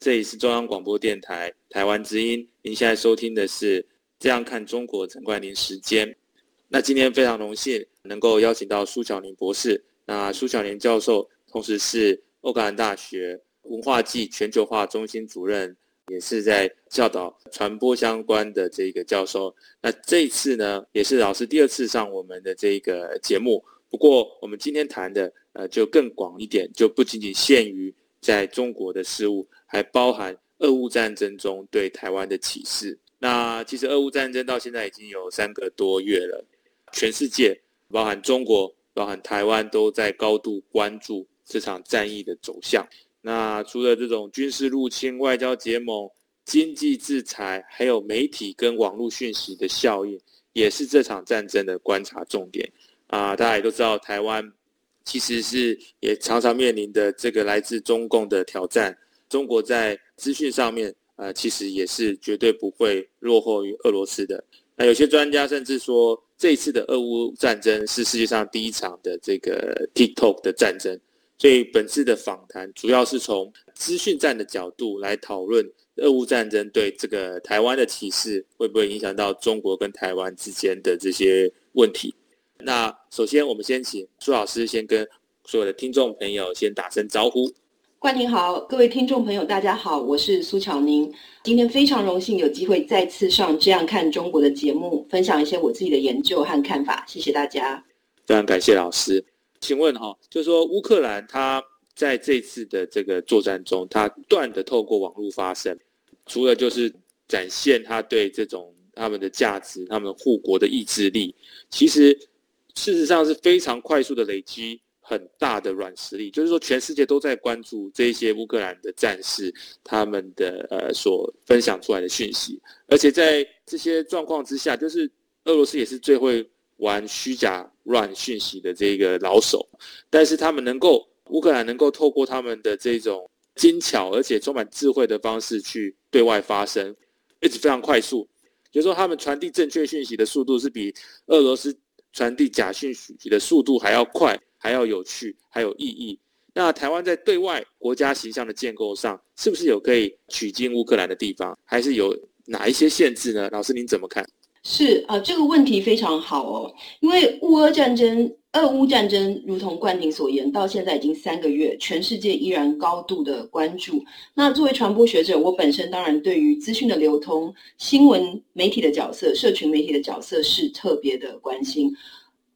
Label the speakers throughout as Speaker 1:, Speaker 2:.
Speaker 1: 这里是中央广播电台台湾之音。您现在收听的是《这样看中国》陈冠霖时间。那今天非常荣幸能够邀请到苏巧宁博士。那苏巧宁教授同时是欧克兰大学文化暨全球化中心主任，也是在教导传播相关的这个教授。那这一次呢，也是老师第二次上我们的这个节目。不过我们今天谈的呃就更广一点，就不仅仅限于在中国的事务，还包含俄乌战争中对台湾的启示。那其实俄乌战争到现在已经有三个多月了，全世界包含中国。包含台湾都在高度关注这场战役的走向。那除了这种军事入侵、外交结盟、经济制裁，还有媒体跟网络讯息的效应，也是这场战争的观察重点。啊，大家也都知道，台湾其实是也常常面临的这个来自中共的挑战。中国在资讯上面，呃，其实也是绝对不会落后于俄罗斯的。那有些专家甚至说，这一次的俄乌战争是世界上第一场的这个 TikTok 的战争。所以本次的访谈主要是从资讯战的角度来讨论俄乌战争对这个台湾的启示，会不会影响到中国跟台湾之间的这些问题。那首先，我们先请苏老师先跟所有的听众朋友先打声招呼。
Speaker 2: 冠廷好，各位听众朋友，大家好，我是苏巧宁。今天非常荣幸有机会再次上《这样看中国》的节目，分享一些我自己的研究和看法。谢谢大家。
Speaker 1: 非常感谢老师。请问哈，就是说乌克兰它在这次的这个作战中，它不断的透过网络发声，除了就是展现他对这种他们的价值、他们护国的意志力，其实事实上是非常快速的累积。很大的软实力，就是说全世界都在关注这些乌克兰的战士他们的呃所分享出来的讯息，而且在这些状况之下，就是俄罗斯也是最会玩虚假乱讯息的这个老手，但是他们能够乌克兰能够透过他们的这种精巧而且充满智慧的方式去对外发声，一直非常快速，就是说他们传递正确讯息的速度是比俄罗斯传递假讯息的速度还要快。还要有趣，还有意义。那台湾在对外国家形象的建构上，是不是有可以取经乌克兰的地方，还是有哪一些限制呢？老师您怎么看？
Speaker 2: 是啊，这个问题非常好哦。因为乌俄战争，俄乌战争如同冠廷所言，到现在已经三个月，全世界依然高度的关注。那作为传播学者，我本身当然对于资讯的流通、新闻媒体的角色、社群媒体的角色是特别的关心。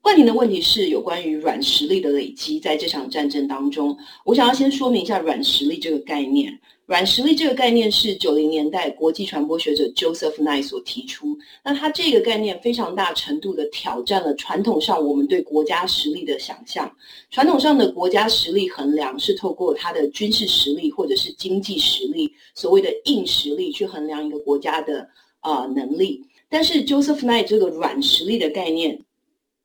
Speaker 2: 冠廷的问题是有关于软实力的累积，在这场战争当中，我想要先说明一下软实力这个概念。软实力这个概念是九零年代国际传播学者 Joseph Nye 所提出。那他这个概念非常大程度的挑战了传统上我们对国家实力的想象。传统上的国家实力衡量是透过它的军事实力或者是经济实力，所谓的硬实力去衡量一个国家的、呃、能力。但是 Joseph Nye 这个软实力的概念。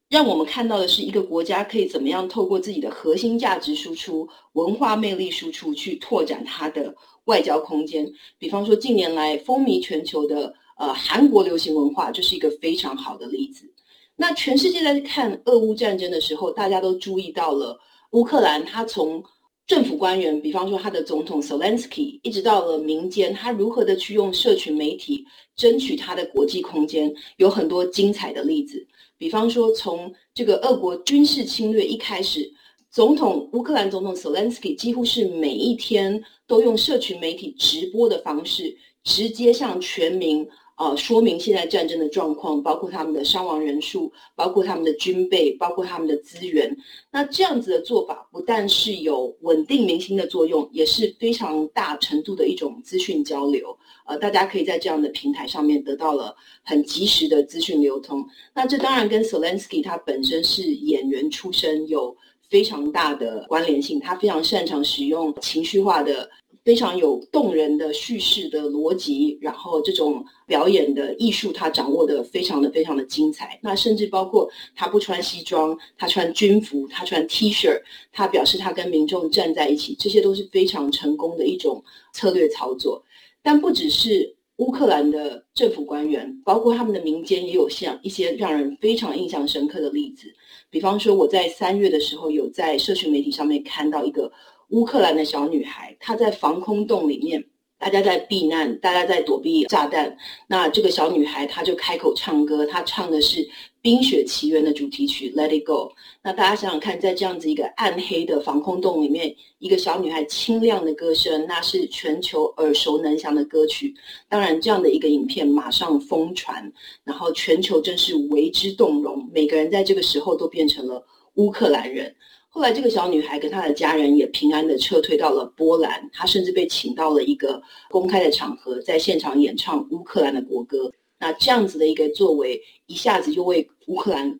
Speaker 2: 让我们看到的是一个国家可以怎么样透过自己的核心价值输出、文化魅力输出去拓展它的外交空间。比方说，近年来风靡全球的呃韩国流行文化就是一个非常好的例子。那全世界在看俄乌战争的时候，大家都注意到了乌克兰，他从政府官员，比方说他的总统 Zelensky，一直到了民间，他如何的去用社群媒体争取他的国际空间，有很多精彩的例子。比方说，从这个俄国军事侵略一开始，总统乌克兰总统泽连斯基几乎是每一天都用社群媒体直播的方式，直接向全民、呃、说明现在战争的状况，包括他们的伤亡人数，包括他们的军备，包括他们的资源。那这样子的做法，不但是有稳定民心的作用，也是非常大程度的一种资讯交流。呃，大家可以在这样的平台上面得到了很及时的资讯流通。那这当然跟 s o l e n s k y 他本身是演员出身有非常大的关联性。他非常擅长使用情绪化的非常有动人的叙事的逻辑，然后这种表演的艺术，他掌握的非常的非常的精彩。那甚至包括他不穿西装，他穿军服，他穿 T 恤，他表示他跟民众站在一起，这些都是非常成功的一种策略操作。但不只是乌克兰的政府官员，包括他们的民间也有像一些让人非常印象深刻的例子。比方说，我在三月的时候有在社群媒体上面看到一个。乌克兰的小女孩，她在防空洞里面，大家在避难，大家在躲避炸弹。那这个小女孩，她就开口唱歌，她唱的是《冰雪奇缘》的主题曲《Let It Go》。那大家想想看，在这样子一个暗黑的防空洞里面，一个小女孩清亮的歌声，那是全球耳熟能详的歌曲。当然，这样的一个影片马上疯传，然后全球真是为之动容，每个人在这个时候都变成了乌克兰人。后来，这个小女孩跟她的家人也平安的撤退到了波兰，她甚至被请到了一个公开的场合，在现场演唱乌克兰的国歌。那这样子的一个作为，一下子就为乌克兰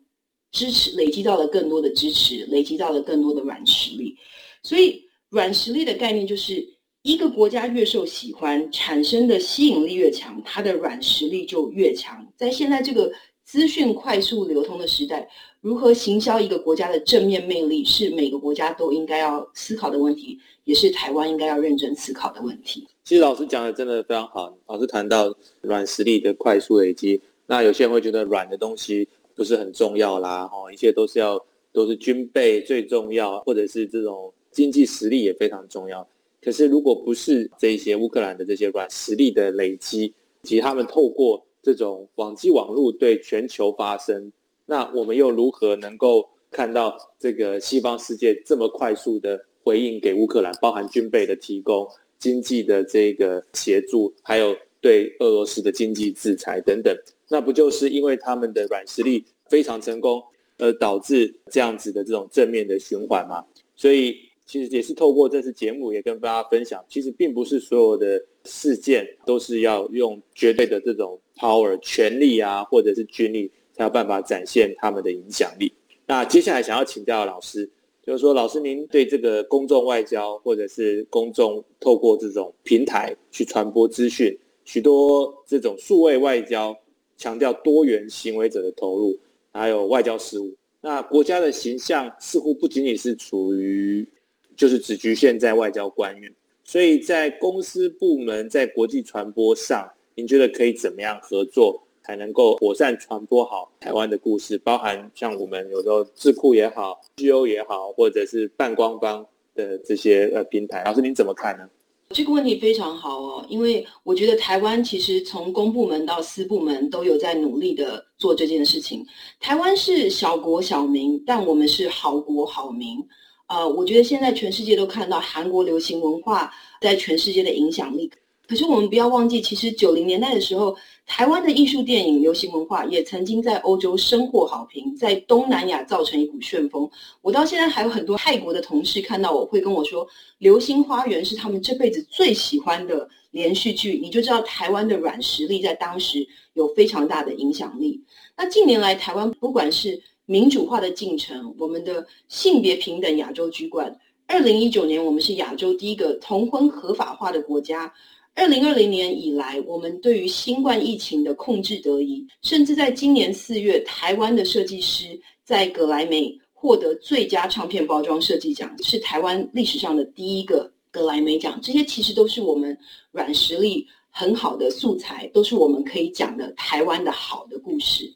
Speaker 2: 支持累积到了更多的支持，累积到了更多的软实力。所以，软实力的概念就是一个国家越受喜欢，产生的吸引力越强，它的软实力就越强。在现在这个资讯快速流通的时代，如何行销一个国家的正面魅力，是每个国家都应该要思考的问题，也是台湾应该要认真思考的问题。
Speaker 1: 其实老师讲的真的非常好，老师谈到软实力的快速累积，那有些人会觉得软的东西不是很重要啦，哦，一切都是要都是军备最重要，或者是这种经济实力也非常重要。可是如果不是这些乌克兰的这些软实力的累积，及他们透过这种网际网络对全球发声，那我们又如何能够看到这个西方世界这么快速的回应给乌克兰，包含军备的提供、经济的这个协助，还有对俄罗斯的经济制裁等等？那不就是因为他们的软实力非常成功，而导致这样子的这种正面的循环吗？所以其实也是透过这次节目，也跟大家分享，其实并不是所有的事件都是要用绝对的这种。power 权力啊，或者是军力，才有办法展现他们的影响力。那接下来想要请教老师，就是说，老师您对这个公众外交，或者是公众透过这种平台去传播资讯，许多这种数位外交强调多元行为者的投入，还有外交事务。那国家的形象似乎不仅仅是处于，就是只局限在外交官员，所以在公司部门在国际传播上。您觉得可以怎么样合作，才能够妥善传播好台湾的故事？包含像我们有时候智库也好 G O 也好，或者是半官方的这些呃平台，老师您怎么看呢？
Speaker 2: 这个问题非常好哦，因为我觉得台湾其实从公部门到私部门都有在努力的做这件事情。台湾是小国小民，但我们是好国好民。呃，我觉得现在全世界都看到韩国流行文化在全世界的影响力。可是我们不要忘记，其实九零年代的时候，台湾的艺术电影、流行文化也曾经在欧洲深获好评，在东南亚造成一股旋风。我到现在还有很多泰国的同事看到我会跟我说，《流星花园》是他们这辈子最喜欢的连续剧，你就知道台湾的软实力在当时有非常大的影响力。那近年来，台湾不管是民主化的进程，我们的性别平等亚洲居冠，二零一九年我们是亚洲第一个同婚合法化的国家。二零二零年以来，我们对于新冠疫情的控制得宜，甚至在今年四月，台湾的设计师在格莱美获得最佳唱片包装设计奖，是台湾历史上的第一个格莱美奖。这些其实都是我们软实力很好的素材，都是我们可以讲的台湾的好的故事。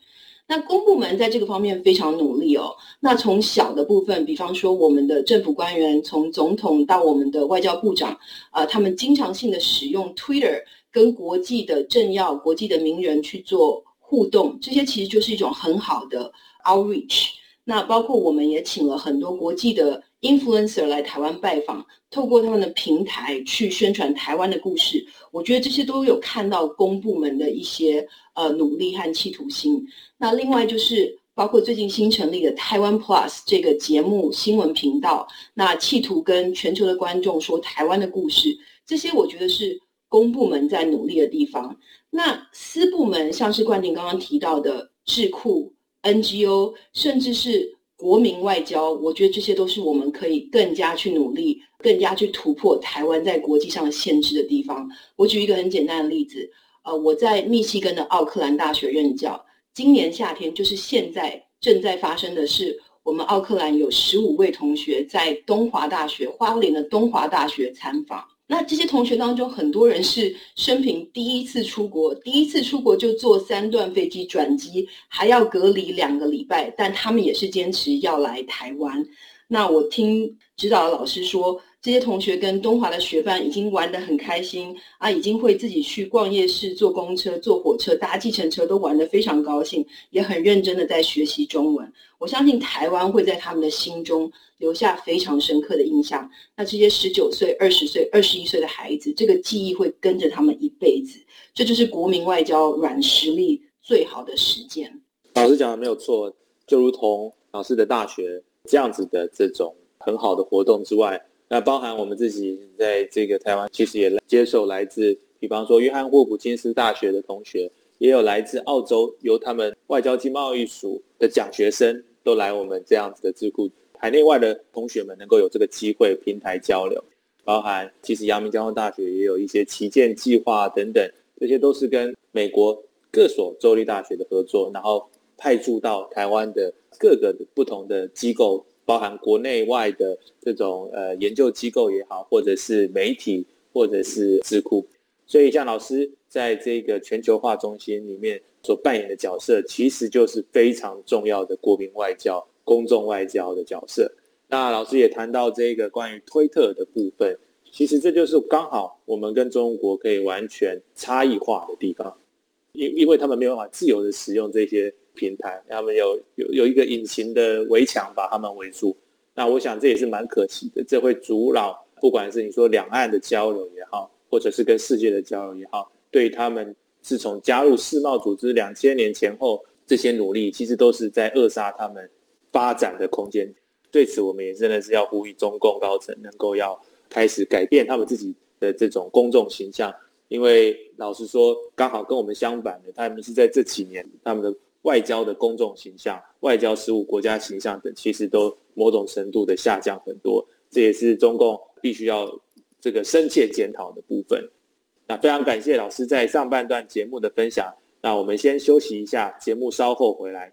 Speaker 2: 那公部门在这个方面非常努力哦。那从小的部分，比方说我们的政府官员，从总统到我们的外交部长，呃，他们经常性的使用 Twitter 跟国际的政要、国际的名人去做互动，这些其实就是一种很好的 outreach。那包括我们也请了很多国际的 influencer 来台湾拜访，透过他们的平台去宣传台湾的故事。我觉得这些都有看到公部门的一些呃努力和企图心。那另外就是包括最近新成立的台湾 Plus 这个节目新闻频道，那企图跟全球的观众说台湾的故事，这些我觉得是公部门在努力的地方。那私部门像是冠廷刚刚提到的智库、NGO，甚至是国民外交，我觉得这些都是我们可以更加去努力、更加去突破台湾在国际上限制的地方。我举一个很简单的例子，呃，我在密西根的奥克兰大学任教，今年夏天就是现在正在发生的事。我们奥克兰有十五位同学在东华大学，花莲的东华大学参访。那这些同学当中，很多人是生平第一次出国，第一次出国就坐三段飞机转机，还要隔离两个礼拜，但他们也是坚持要来台湾。那我听指导老师说，这些同学跟东华的学伴已经玩得很开心啊，已经会自己去逛夜市、坐公车、坐火车、搭计程车，都玩得非常高兴，也很认真的在学习中文。我相信台湾会在他们的心中留下非常深刻的印象。那这些十九岁、二十岁、二十一岁的孩子，这个记忆会跟着他们一辈子。这就是国民外交软实力最好的实践。
Speaker 1: 老师讲的没有错，就如同老师的大学这样子的这种很好的活动之外。那包含我们自己在这个台湾，其实也接受来自，比方说约翰霍普金斯大学的同学，也有来自澳洲，由他们外交及贸易署的奖学生都来我们这样子的智库，海内外的同学们能够有这个机会平台交流，包含其实阳明交通大学也有一些旗舰计划等等，这些都是跟美国各所州立大学的合作，然后派驻到台湾的各个不同的机构。包含国内外的这种呃研究机构也好，或者是媒体，或者是智库，所以像老师在这个全球化中心里面所扮演的角色，其实就是非常重要的国民外交、公众外交的角色。那老师也谈到这个关于推特的部分，其实这就是刚好我们跟中国可以完全差异化的地方，因因为他们没有办法自由的使用这些。平台，他们有有有一个隐形的围墙把他们围住，那我想这也是蛮可惜的，这会阻扰不管是你说两岸的交流也好，或者是跟世界的交流也好，对他们自从加入世贸组织两千年前后，这些努力其实都是在扼杀他们发展的空间。对此，我们也真的是要呼吁中共高层能够要开始改变他们自己的这种公众形象，因为老实说，刚好跟我们相反的，他们是在这几年他们的。外交的公众形象、外交事务、国家形象等，其实都某种程度的下降很多，这也是中共必须要这个深切检讨的部分。那非常感谢老师在上半段节目的分享。那我们先休息一下，节目稍后回来。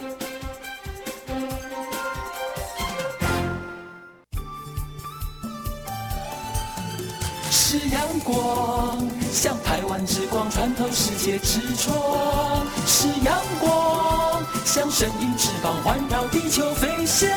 Speaker 3: 是阳光像台湾之光穿透世界之窗，是阳光像神鹰翅膀环绕地球飞翔。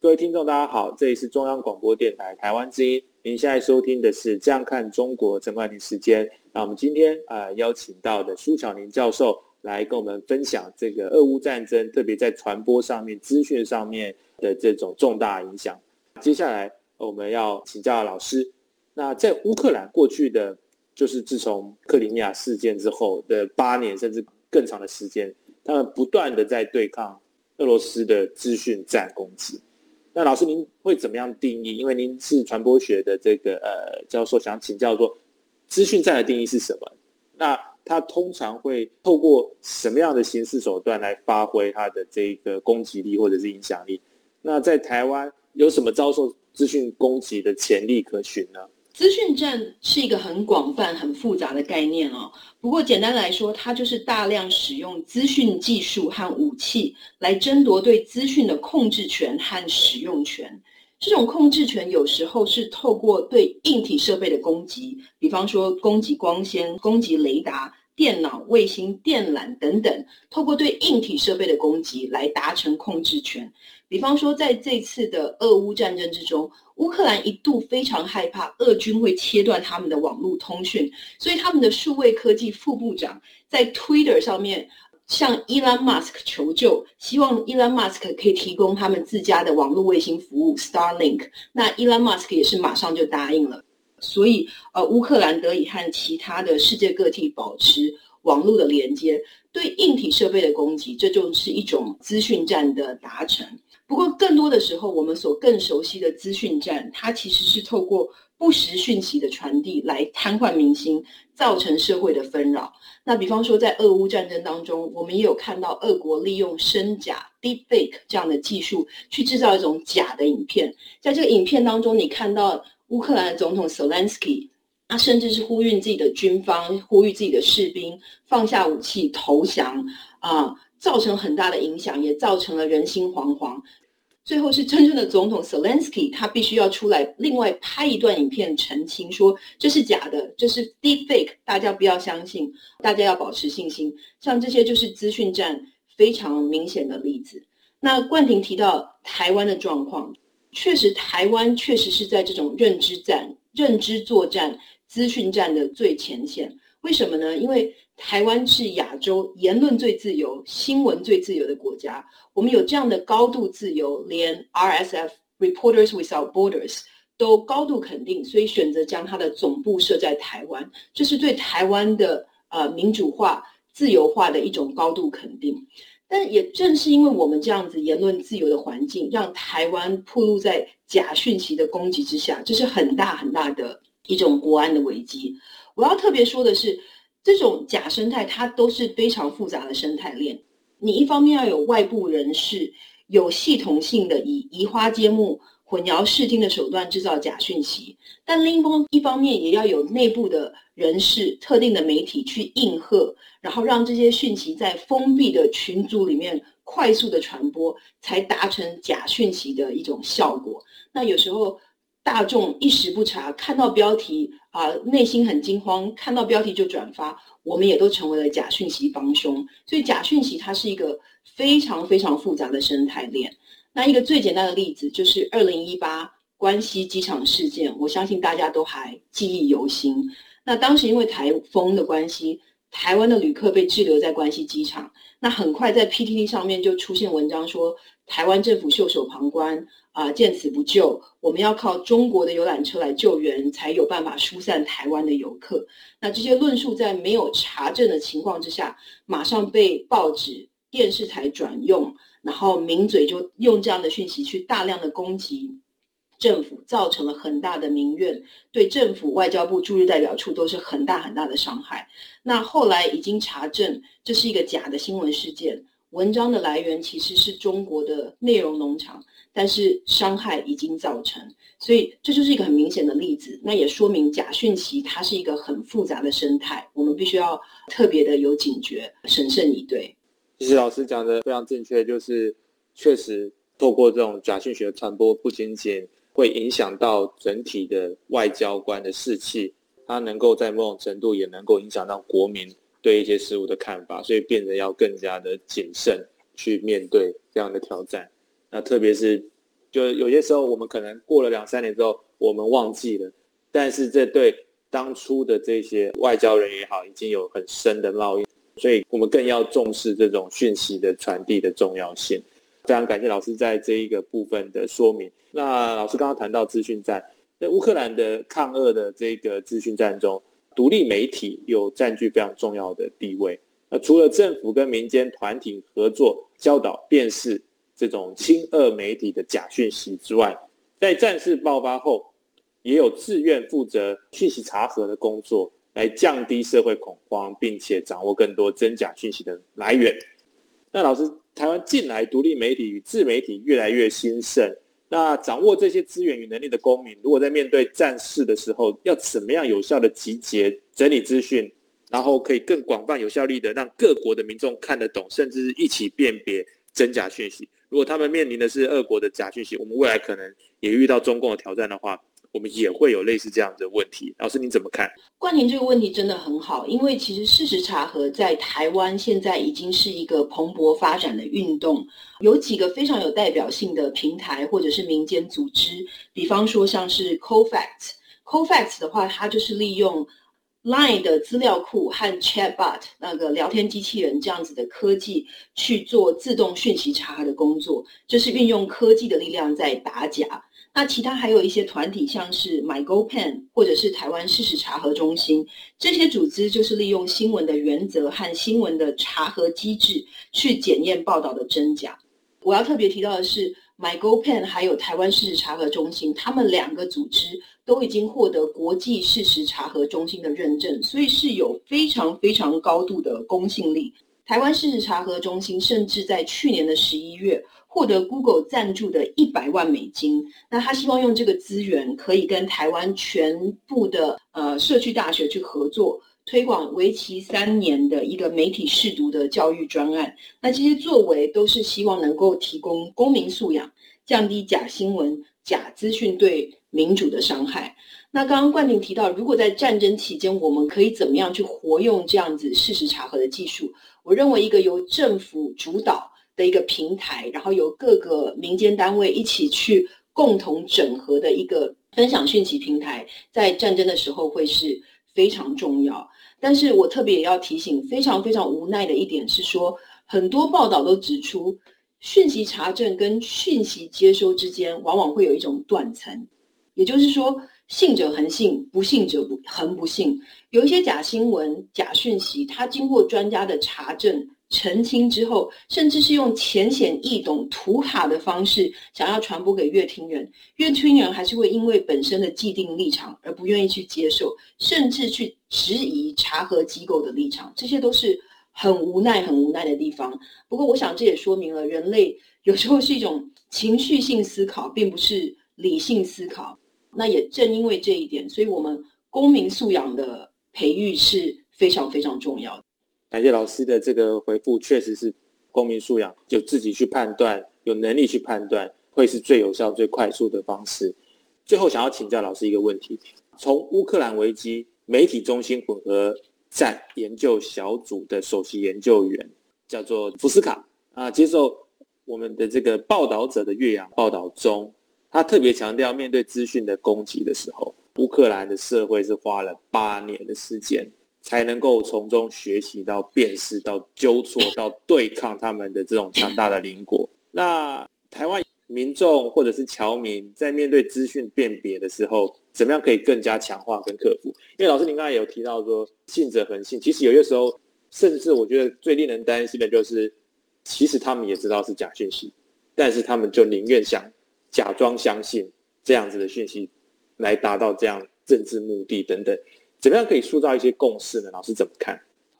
Speaker 1: 各位听众，大家好，这里是中央广播电台台湾之音，您现在收听的是《这样看中国》陈冠廷时间。那我们今天啊、呃、邀请到的苏巧宁教授来跟我们分享这个俄乌战争，特别在传播上面、资讯上面的这种重大影响。接下来我们要请教老师，那在乌克兰过去的，就是自从克里米亚事件之后的八年甚至更长的时间，他们不断的在对抗俄罗斯的资讯战攻击。那老师您会怎么样定义？因为您是传播学的这个呃教授，想请教说，资讯战的定义是什么？那它通常会透过什么样的形式手段来发挥它的这个攻击力或者是影响力？那在台湾有什么遭受资讯攻击的潜力可循呢？
Speaker 2: 资讯战是一个很广泛、很复杂的概念哦。不过简单来说，它就是大量使用资讯技术和武器来争夺对资讯的控制权和使用权。这种控制权有时候是透过对硬体设备的攻击，比方说攻击光纤、攻击雷达、电脑、卫星、电缆等等，透过对硬体设备的攻击来达成控制权。比方说，在这次的俄乌战争之中，乌克兰一度非常害怕俄军会切断他们的网络通讯，所以他们的数位科技副部长在 Twitter 上面向 Elon Musk 求救，希望 Elon Musk 可以提供他们自家的网络卫星服务 Starlink。那 Elon Musk 也是马上就答应了，所以呃，乌克兰得以和其他的世界各地保持网络的连接。对硬体设备的攻击，这就是一种资讯战的达成。不过，更多的时候，我们所更熟悉的资讯战，它其实是透过不实讯息的传递来瘫痪民心，造成社会的纷扰。那比方说，在俄乌战争当中，我们也有看到俄国利用深假 （deepfake） 这样的技术，去制造一种假的影片。在这个影片当中，你看到乌克兰的总统 Zelensky，他甚至是呼吁自己的军方、呼吁自己的士兵放下武器投降啊。造成很大的影响，也造成了人心惶惶。最后是真正的总统 Zelensky，他必须要出来另外拍一段影片澄清，说这是假的，这是 deepfake，大家不要相信，大家要保持信心。像这些就是资讯战非常明显的例子。那冠廷提到台湾的状况，确实台湾确实是在这种认知战、认知作战、资讯战的最前线。为什么呢？因为台湾是亚洲言论最自由、新闻最自由的国家。我们有这样的高度自由，连 RSF Reporters Without Borders 都高度肯定，所以选择将它的总部设在台湾，这是对台湾的呃民主化、自由化的一种高度肯定。但也正是因为我们这样子言论自由的环境，让台湾暴露在假讯息的攻击之下，这是很大很大的一种国安的危机。我要特别说的是，这种假生态它都是非常复杂的生态链。你一方面要有外部人士，有系统性的以移花接木、混淆视听的手段制造假讯息，但另一方一方面也要有内部的人士、特定的媒体去应和，然后让这些讯息在封闭的群组里面快速的传播，才达成假讯息的一种效果。那有时候。大众一时不察，看到标题啊、内心很惊慌，看到标题就转发，我们也都成为了假讯息帮凶。所以假讯息它是一个非常非常复杂的生态链。那一个最简单的例子就是二零一八关西机场事件，我相信大家都还记忆犹新。那当时因为台风的关系，台湾的旅客被滞留在关西机场，那很快在 PTT 上面就出现文章说，台湾政府袖手旁观。啊，见死不救，我们要靠中国的游览车来救援，才有办法疏散台湾的游客。那这些论述在没有查证的情况之下，马上被报纸、电视台转用，然后名嘴就用这样的讯息去大量的攻击政府，造成了很大的民怨，对政府、外交部驻日代表处都是很大很大的伤害。那后来已经查证，这是一个假的新闻事件，文章的来源其实是中国的内容农场。但是伤害已经造成，所以这就是一个很明显的例子。那也说明假讯息它是一个很复杂的生态，我们必须要特别的有警觉，审慎以对。
Speaker 1: 其实老师讲的非常正确，就是确实透过这种假讯息的传播，不仅仅会影响到整体的外交官的士气，它能够在某种程度也能够影响到国民对一些事物的看法，所以变得要更加的谨慎去面对这样的挑战。那特别是，就有些时候我们可能过了两三年之后，我们忘记了，但是这对当初的这些外交人也好，已经有很深的烙印，所以我们更要重视这种讯息的传递的重要性。非常感谢老师在这一个部分的说明。那老师刚刚谈到资讯战，在乌克兰的抗俄的这个资讯战中，独立媒体又占据非常重要的地位。那除了政府跟民间团体合作教导辨识。这种亲俄媒体的假讯息之外，在战事爆发后，也有自愿负责讯息查核的工作，来降低社会恐慌，并且掌握更多真假讯息的来源。那老师，台湾近来独立媒体与自媒体越来越兴盛，那掌握这些资源与能力的公民，如果在面对战事的时候，要怎么样有效的集结、整理资讯，然后可以更广泛、有效率的让各国的民众看得懂，甚至是一起辨别真假讯息？如果他们面临的是俄国的假讯息，我们未来可能也遇到中共的挑战的话，我们也会有类似这样的问题。老师，你怎么看？
Speaker 2: 冠廷这个问题真的很好，因为其实事实查核在台湾现在已经是一个蓬勃发展的运动，有几个非常有代表性的平台或者是民间组织，比方说像是 CoFact，CoFact 的话，它就是利用。Line 的资料库和 Chatbot 那个聊天机器人这样子的科技去做自动讯息查核的工作，就是运用科技的力量在打假。那其他还有一些团体，像是 MyGoPen 或者是台湾事实查核中心，这些组织就是利用新闻的原则和新闻的查核机制去检验报道的真假。我要特别提到的是，MyGoPen 还有台湾事实查核中心，他们两个组织。都已经获得国际事实查核中心的认证，所以是有非常非常高度的公信力。台湾事实查核中心甚至在去年的十一月获得 Google 赞助的一百万美金。那他希望用这个资源，可以跟台湾全部的呃社区大学去合作，推广为期三年的一个媒体识读的教育专案。那这些作为都是希望能够提供公民素养，降低假新闻、假资讯对民主的伤害。那刚刚冠廷提到，如果在战争期间，我们可以怎么样去活用这样子事实查核的技术？我认为一个由政府主导的一个平台，然后由各个民间单位一起去共同整合的一个分享讯息平台，在战争的时候会是非常重要。但是我特别也要提醒，非常非常无奈的一点是说，很多报道都指出，讯息查证跟讯息接收之间往往会有一种断层。也就是说，信者恒信，不信者不恒不信。有一些假新闻、假讯息，它经过专家的查证、澄清之后，甚至是用浅显易懂、图卡的方式，想要传播给乐听人，乐听人还是会因为本身的既定立场而不愿意去接受，甚至去质疑查核机构的立场。这些都是很无奈、很无奈的地方。不过，我想这也说明了人类有时候是一种情绪性思考，并不是理性思考。那也正因为这一点，所以我们公民素养的培育是非常非常重要的。
Speaker 1: 感谢老师的这个回复，确实是公民素养，就自己去判断，有能力去判断，会是最有效、最快速的方式。最后，想要请教老师一个问题：从乌克兰危机媒体中心混合战研究小组的首席研究员叫做福斯卡啊，接受我们的这个报道者的越洋报道中。他特别强调，面对资讯的攻击的时候，乌克兰的社会是花了八年的时间，才能够从中学习到辨识、到纠错、到对抗他们的这种强大的邻国。那台湾民众或者是侨民在面对资讯辨别的时候，怎么样可以更加强化跟克服？因为老师您刚才有提到说，信者恒信，其实有些时候，甚至我觉得最令人担心的就是，其实他们也知道是假讯息，但是他们就宁愿想。假装相信这样子的讯息，来达到这样政治目的等等，怎么样可以塑造一些共识呢？老师怎么看？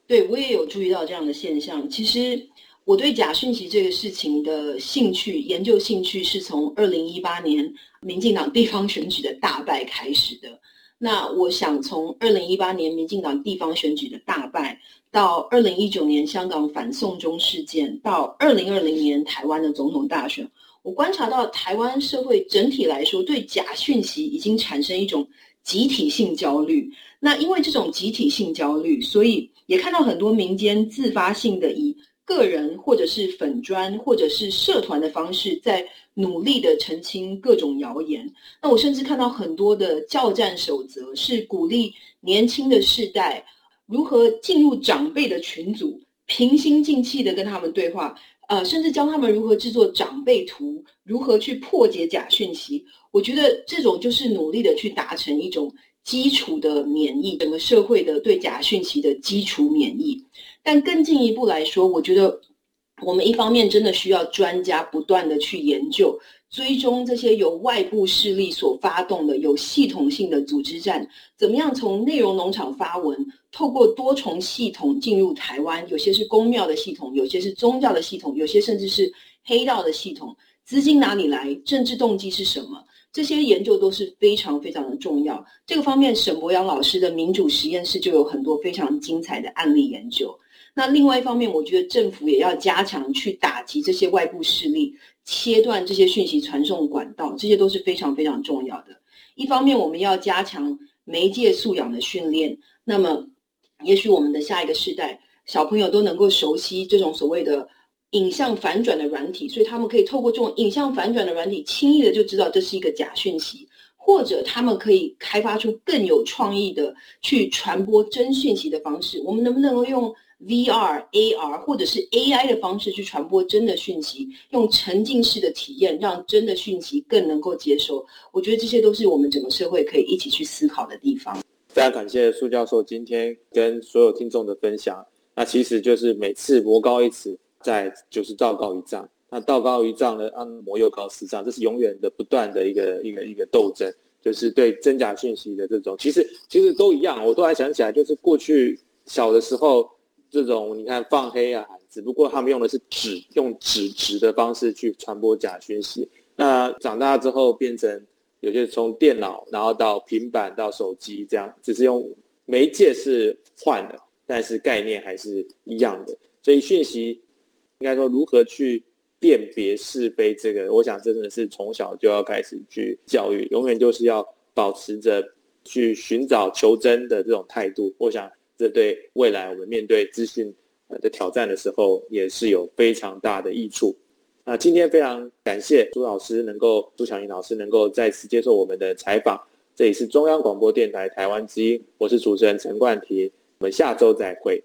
Speaker 2: 对，我也有注意到这样的现象。其实我对假讯息这个事情的兴趣、研究兴趣，是从二零一八年民进党地方选举的大败开始的。那我想从二零一八年民进党地方选举的大败，到二零一九年香港反送中事件，到二零二零年台湾的总统大选。我观察到台湾社会整体来说，对假讯息已经产生一种集体性焦虑。那因为这种集体性焦虑，所以也看到很多民间自发性的以个人或者是粉专或者是社团的方式，在努力的澄清各种谣言。那我甚至看到很多的教战守则，是鼓励年轻的世代如何进入长辈的群组，平心静气的跟他们对话。呃，甚至教他们如何制作长辈图，如何去破解假讯息。我觉得这种就是努力的去达成一种基础的免疫，整个社会的对假讯息的基础免疫。但更进一步来说，我觉得我们一方面真的需要专家不断的去研究。追踪这些由外部势力所发动的有系统性的组织战，怎么样从内容农场发文，透过多重系统进入台湾，有些是公庙的系统，有些是宗教的系统，有些甚至是黑道的系统，资金哪里来，政治动机是什么？这些研究都是非常非常的重要。这个方面，沈博洋老师的民主实验室就有很多非常精彩的案例研究。那另外一方面，我觉得政府也要加强去打击这些外部势力。切断这些讯息传送管道，这些都是非常非常重要的。一方面，我们要加强媒介素养的训练。那么，也许我们的下一个世代小朋友都能够熟悉这种所谓的影像反转的软体，所以他们可以透过这种影像反转的软体，轻易的就知道这是一个假讯息，或者他们可以开发出更有创意的去传播真讯息的方式。我们能不能够用？VR、AR 或者是 AI 的方式去传播真的讯息，用沉浸式的体验让真的讯息更能够接收。我觉得这些都是我们整个社会可以一起去思考的地方。
Speaker 1: 非常感谢苏教授今天跟所有听众的分享。那其实就是每次魔高一尺，再就是道高一丈。那道高一丈呢，按，魔又高十丈，这是永远的不断的一个一个一个斗争，就是对真假讯息的这种。其实其实都一样，我都还想起来，就是过去小的时候。这种你看放黑啊，只不过他们用的是纸，用纸质的方式去传播假讯息。那长大之后变成有些从电脑，然后到平板到手机这样，只是用媒介是换了，但是概念还是一样的。所以讯息应该说如何去辨别是非，这个我想真的是从小就要开始去教育，永远就是要保持着去寻找求真的这种态度。我想。这对未来我们面对资讯的挑战的时候，也是有非常大的益处。那今天非常感谢朱老师能够，苏巧玲老师能够再次接受我们的采访。这里是中央广播电台台湾之音，我是主持人陈冠廷，我们下周再会。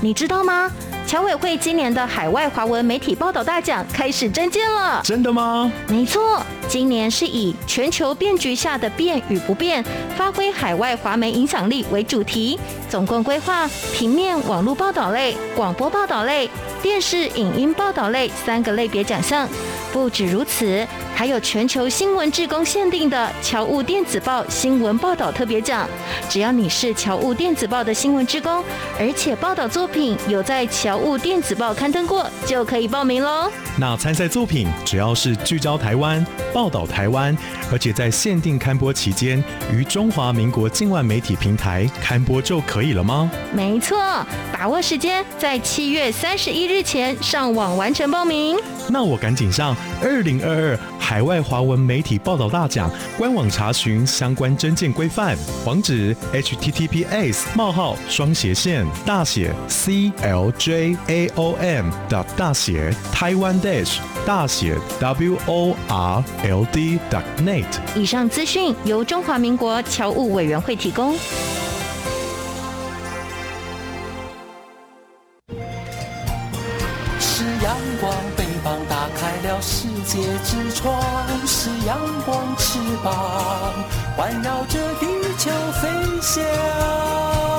Speaker 4: 你知道吗？侨委会今年的海外华文媒体报道大奖开始征件了。
Speaker 5: 真的吗？
Speaker 4: 没错，今年是以全球变局下的变与不变，发挥海外华媒影响力为主题，总共规划平面、网络报道类、广播报道类、电视影音报道类三个类别奖项。不止如此，还有全球新闻志工限定的侨务电子报新闻报道特别奖。只要你是侨务电子报的新闻志工，而且报道作品有在侨务电子报刊登过，就可以报名喽。
Speaker 5: 那参赛作品只要是聚焦台湾、报道台湾，而且在限定刊播期间于中华民国境外媒体平台刊播就可以了吗？
Speaker 4: 没错，把握时间，在七月三十一日前上网完成报名。
Speaker 5: 那我赶紧上二零二二海外华文媒体报道大奖官网查询相关征件规范，网址：https: 冒号双斜线大写 cljaom 的大写台湾 dash 大写 world dot net。
Speaker 4: 以上资讯由中华民国侨务委员会提供。
Speaker 3: 世界之窗；是阳光，翅膀环绕着地球飞翔。